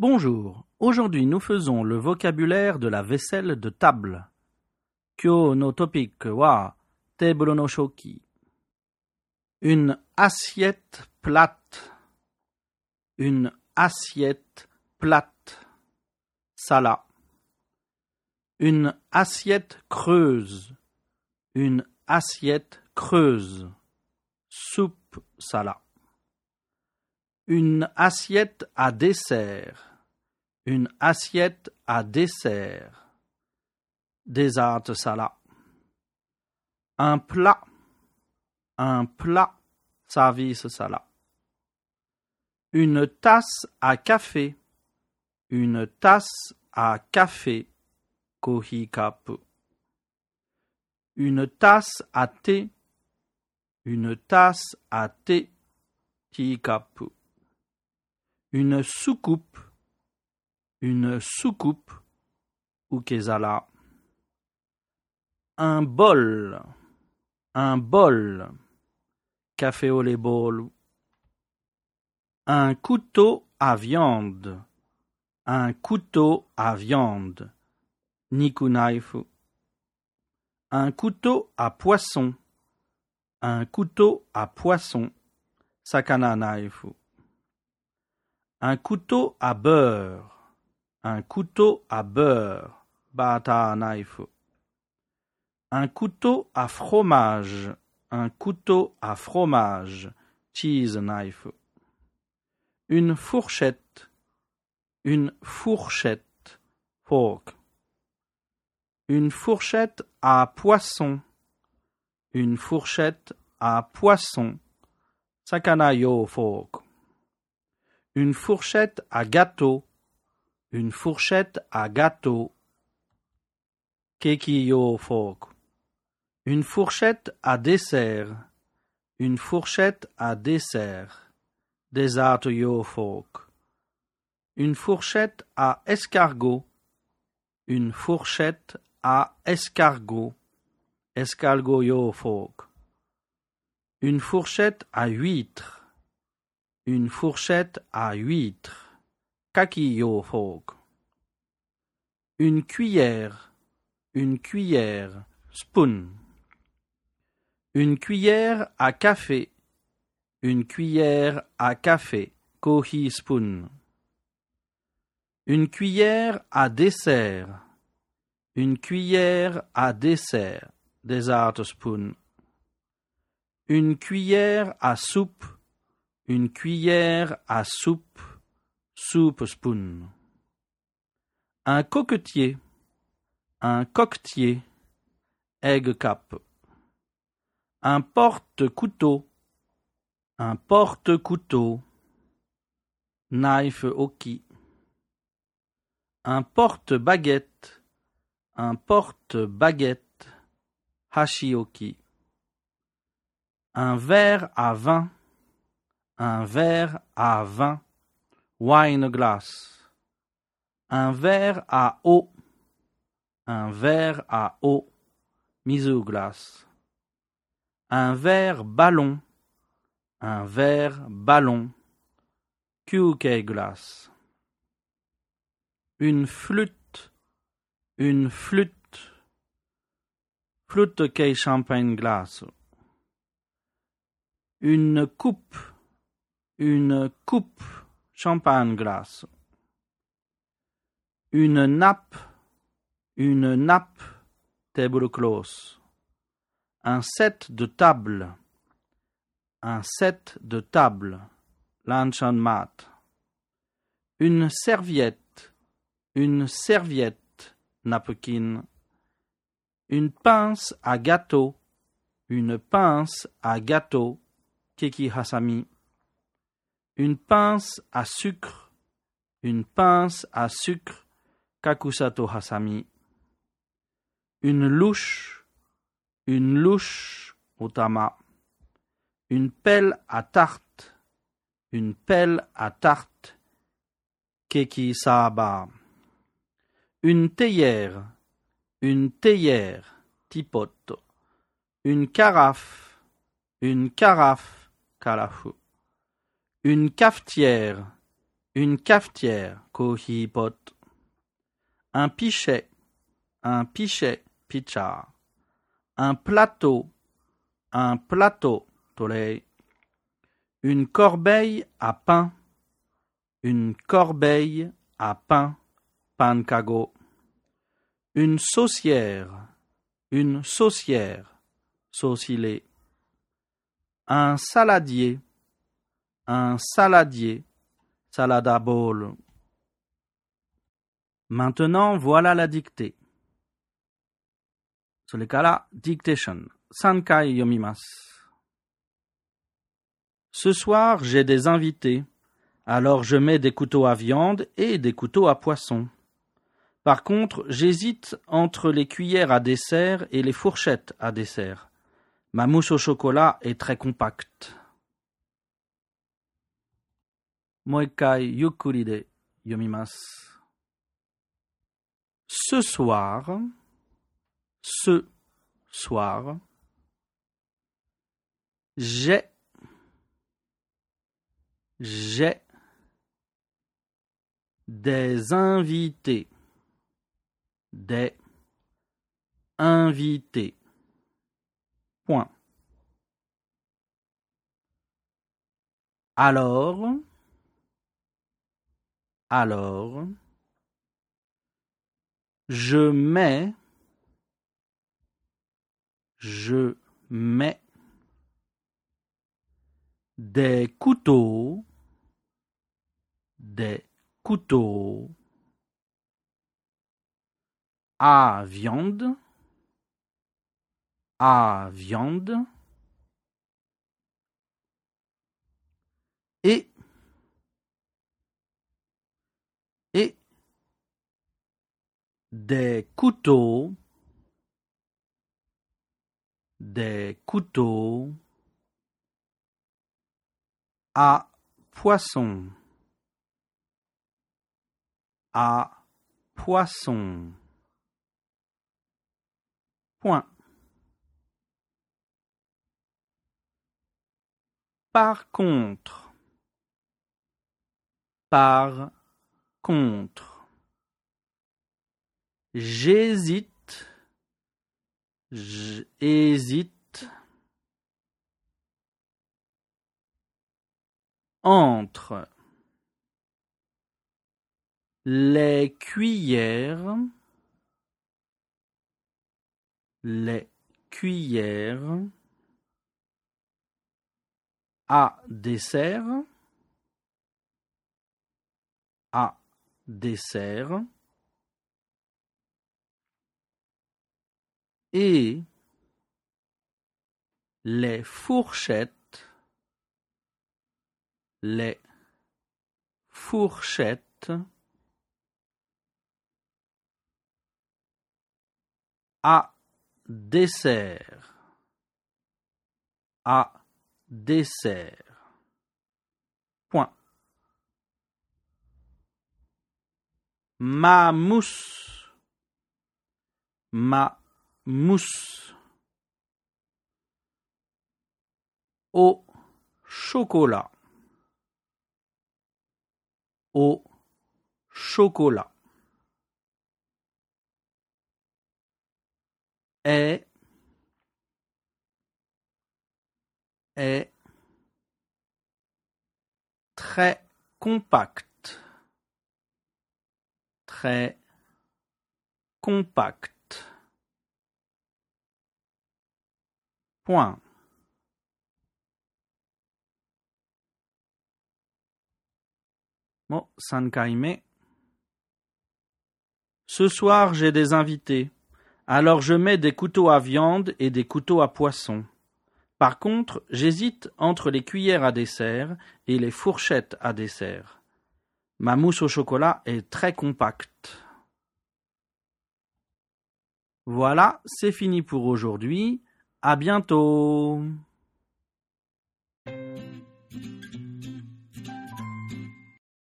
Bonjour, aujourd'hui nous faisons le vocabulaire de la vaisselle de table. Kyo no topic wa teburo no shoki. Une assiette plate. Une assiette plate. Sala. Une assiette creuse. Une assiette creuse. Soupe sala. Une assiette à dessert. Une assiette à dessert. Dessert sala. Un plat. Un plat. Service sala. Une tasse à café. Une tasse à café. Kohi kapu. Une tasse à thé. Une tasse à thé. Teacup. Une soucoupe. Une soucoupe. Ukezala. Un bol. Un bol. Café au bol. Un couteau à viande. Un couteau à viande. Niku knife. Un couteau à poisson. Un couteau à poisson. Sakana knife. Un couteau à beurre. Un couteau à beurre. Bata knife. Un couteau à fromage. Un couteau à fromage. Cheese knife. Une fourchette. Une fourchette. Fork. Une fourchette à poisson. Une fourchette à poisson. Sakana yo fork. Une fourchette à gâteau. Une fourchette à gâteau. Keki yo fork. Une fourchette à dessert. Une fourchette à dessert. Dessert yo fork. Une fourchette à escargot. Une fourchette à escargot. Escargot yo fork. Une fourchette à huître. Une fourchette à huître. Kaki yo fork. Une cuillère. Une cuillère. Spoon. Une cuillère à café. Une cuillère à café. Kohi spoon. Une cuillère à dessert. Une cuillère à dessert. Dessert spoon. Une cuillère à soupe. Une cuillère à soupe. Soupe spoon. Un coquetier. Un coquetier. Egg cap. Un porte-couteau. Un porte-couteau. Knife oki. Un porte-baguette. Un porte-baguette. Hashioki. Un verre à vin. Un verre à vin. Wine glass. Un verre à eau. Un verre à eau. Miso glace. Un verre ballon. Un verre ballon. QK glace. Une flûte. Une flûte. Flûte kei champagne glace. Une coupe. Une coupe. Champagne glace. Une nappe. Une nappe. Table close. Un set de table. Un set de table. Luncheon mat. Une serviette. Une serviette. Napkin. Une pince à gâteau. Une pince à gâteau. Keki hasami. Une pince à sucre. Une pince à sucre. Kakusato hasami. Une louche. Une louche. Otama. Une pelle à tarte. Une pelle à tarte. Keki saba. Une théière. Une théière. Tipote. Une carafe. Une carafe. Kalafu. Une cafetière. Une cafetière, pot. Un pichet, un pichet, picha. Un plateau, un plateau, tolei. Une corbeille à pain, une corbeille à pain, pancago. Une saucière, une saucière, saucilé. Un saladier, un saladier, salada bowl. Maintenant, voilà la dictée. Ce soir, j'ai des invités. Alors je mets des couteaux à viande et des couteaux à poisson. Par contre, j'hésite entre les cuillères à dessert et les fourchettes à dessert. Ma mousse au chocolat est très compacte. Moikai yukuri yomimasu. Ce soir, ce soir, j'ai, j'ai des invités des invités. Point. Alors, alors, je mets, je mets des couteaux, des couteaux à viande, à viande, et, des couteaux, des couteaux à poisson, à poisson. Point. Par contre. Par contre. J'hésite. J'hésite. Entre. Les cuillères les cuillères à dessert à dessert et les fourchettes les fourchettes à dessert à dessert. Point. Ma mousse. Ma mousse. Au chocolat. Au chocolat. est est très compact très compact Sankaime. Ce soir, j'ai des invités. Alors je mets des couteaux à viande et des couteaux à poisson. Par contre, j'hésite entre les cuillères à dessert et les fourchettes à dessert. Ma mousse au chocolat est très compacte. Voilà, c'est fini pour aujourd'hui. À bientôt.